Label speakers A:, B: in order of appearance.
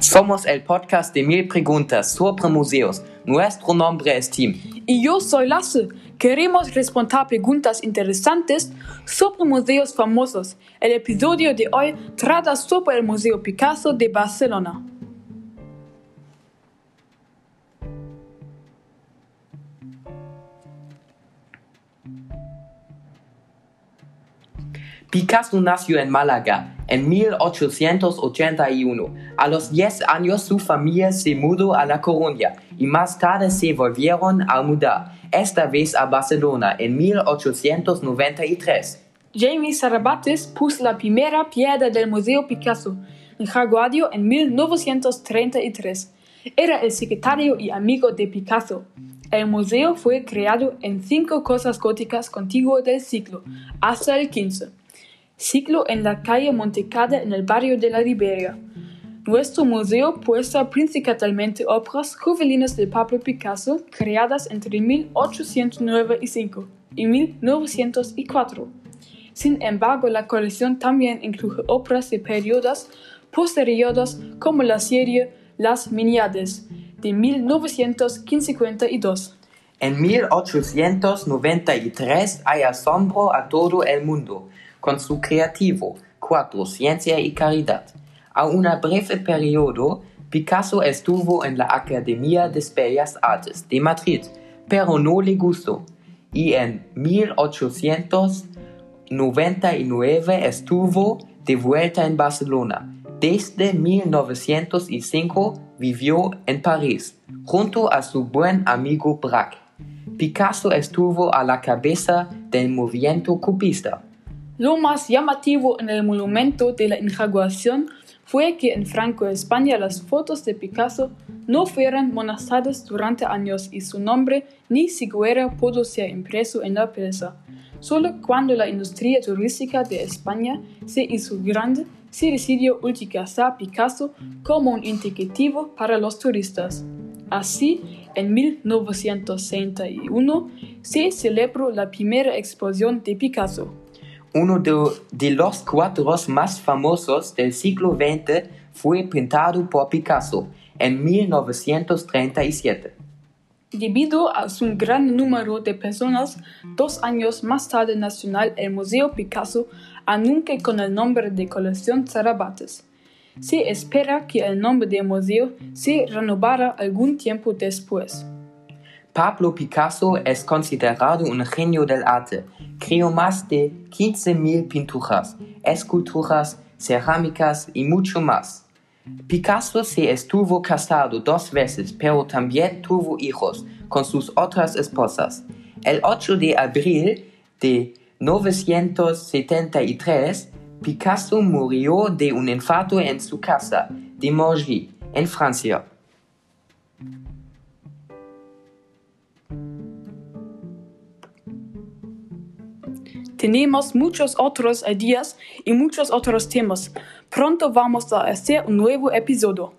A: Somos el podcast de mil preguntas sobre museos. Nuestro nombre es Tim.
B: Y yo soy Lasse. Queremos responder preguntas interesantes sobre museos famosos. El episodio de hoy trata sobre el Museo Picasso de Barcelona.
A: Picasso nació en Málaga en 1881. A los 10 años su familia se mudó a La Coruña y más tarde se volvieron a mudar, esta vez a Barcelona en 1893.
B: Jaime Sarabates puso la primera piedra del Museo Picasso en Jaguario en 1933. Era el secretario y amigo de Picasso. El museo fue creado en cinco cosas góticas contiguas del siglo, hasta el 15 ciclo en la calle Montecada en el barrio de la Ribera. Nuestro museo muestra principalmente obras juveniles de Pablo Picasso creadas entre 1895 y 1904. Sin embargo, la colección también incluye obras de periodos posteriores como la serie Las Miniades de 1952.
A: En 1893 hay asombro a todo el mundo con su creativo, cuatro, ciencia y caridad. A un breve periodo, Picasso estuvo en la Academia de Bellas Artes de Madrid, pero no le gustó, y en 1899 estuvo de vuelta en Barcelona. Desde 1905 vivió en París, junto a su buen amigo Braque. Picasso estuvo a la cabeza del movimiento cubista.
B: Lo más llamativo en el monumento de la inauguración fue que en Franco España las fotos de Picasso no fueron mostradas durante años y su nombre ni siquiera pudo ser impreso en la prensa. Solo cuando la industria turística de España se hizo grande, se decidió utilizar Picasso como un indicativo para los turistas. Así, en 1961 se celebró la primera exposición de Picasso.
A: Uno de, los cuadros más famosos del siglo XX fue pintado por Picasso en 1937.
B: Debido a su gran número de personas, dos años más tarde nacional el Museo Picasso anunció con el nombre de colección Zarabates. Se espera que el nombre del museo se renovara algún tiempo después.
A: Pablo Picasso es considerado un genio del arte. Creó más de 15.000 pinturas, esculturas, cerámicas y mucho más. Picasso se estuvo casado dos veces, pero también tuvo hijos con sus otras esposas. El 8 de abril de 1973, Picasso murió de un infarto en su casa de Morgy, en Francia.
B: Tenemos muchos otros ideas y muchos otros temas. Pronto vamos a hacer un nuevo episodio.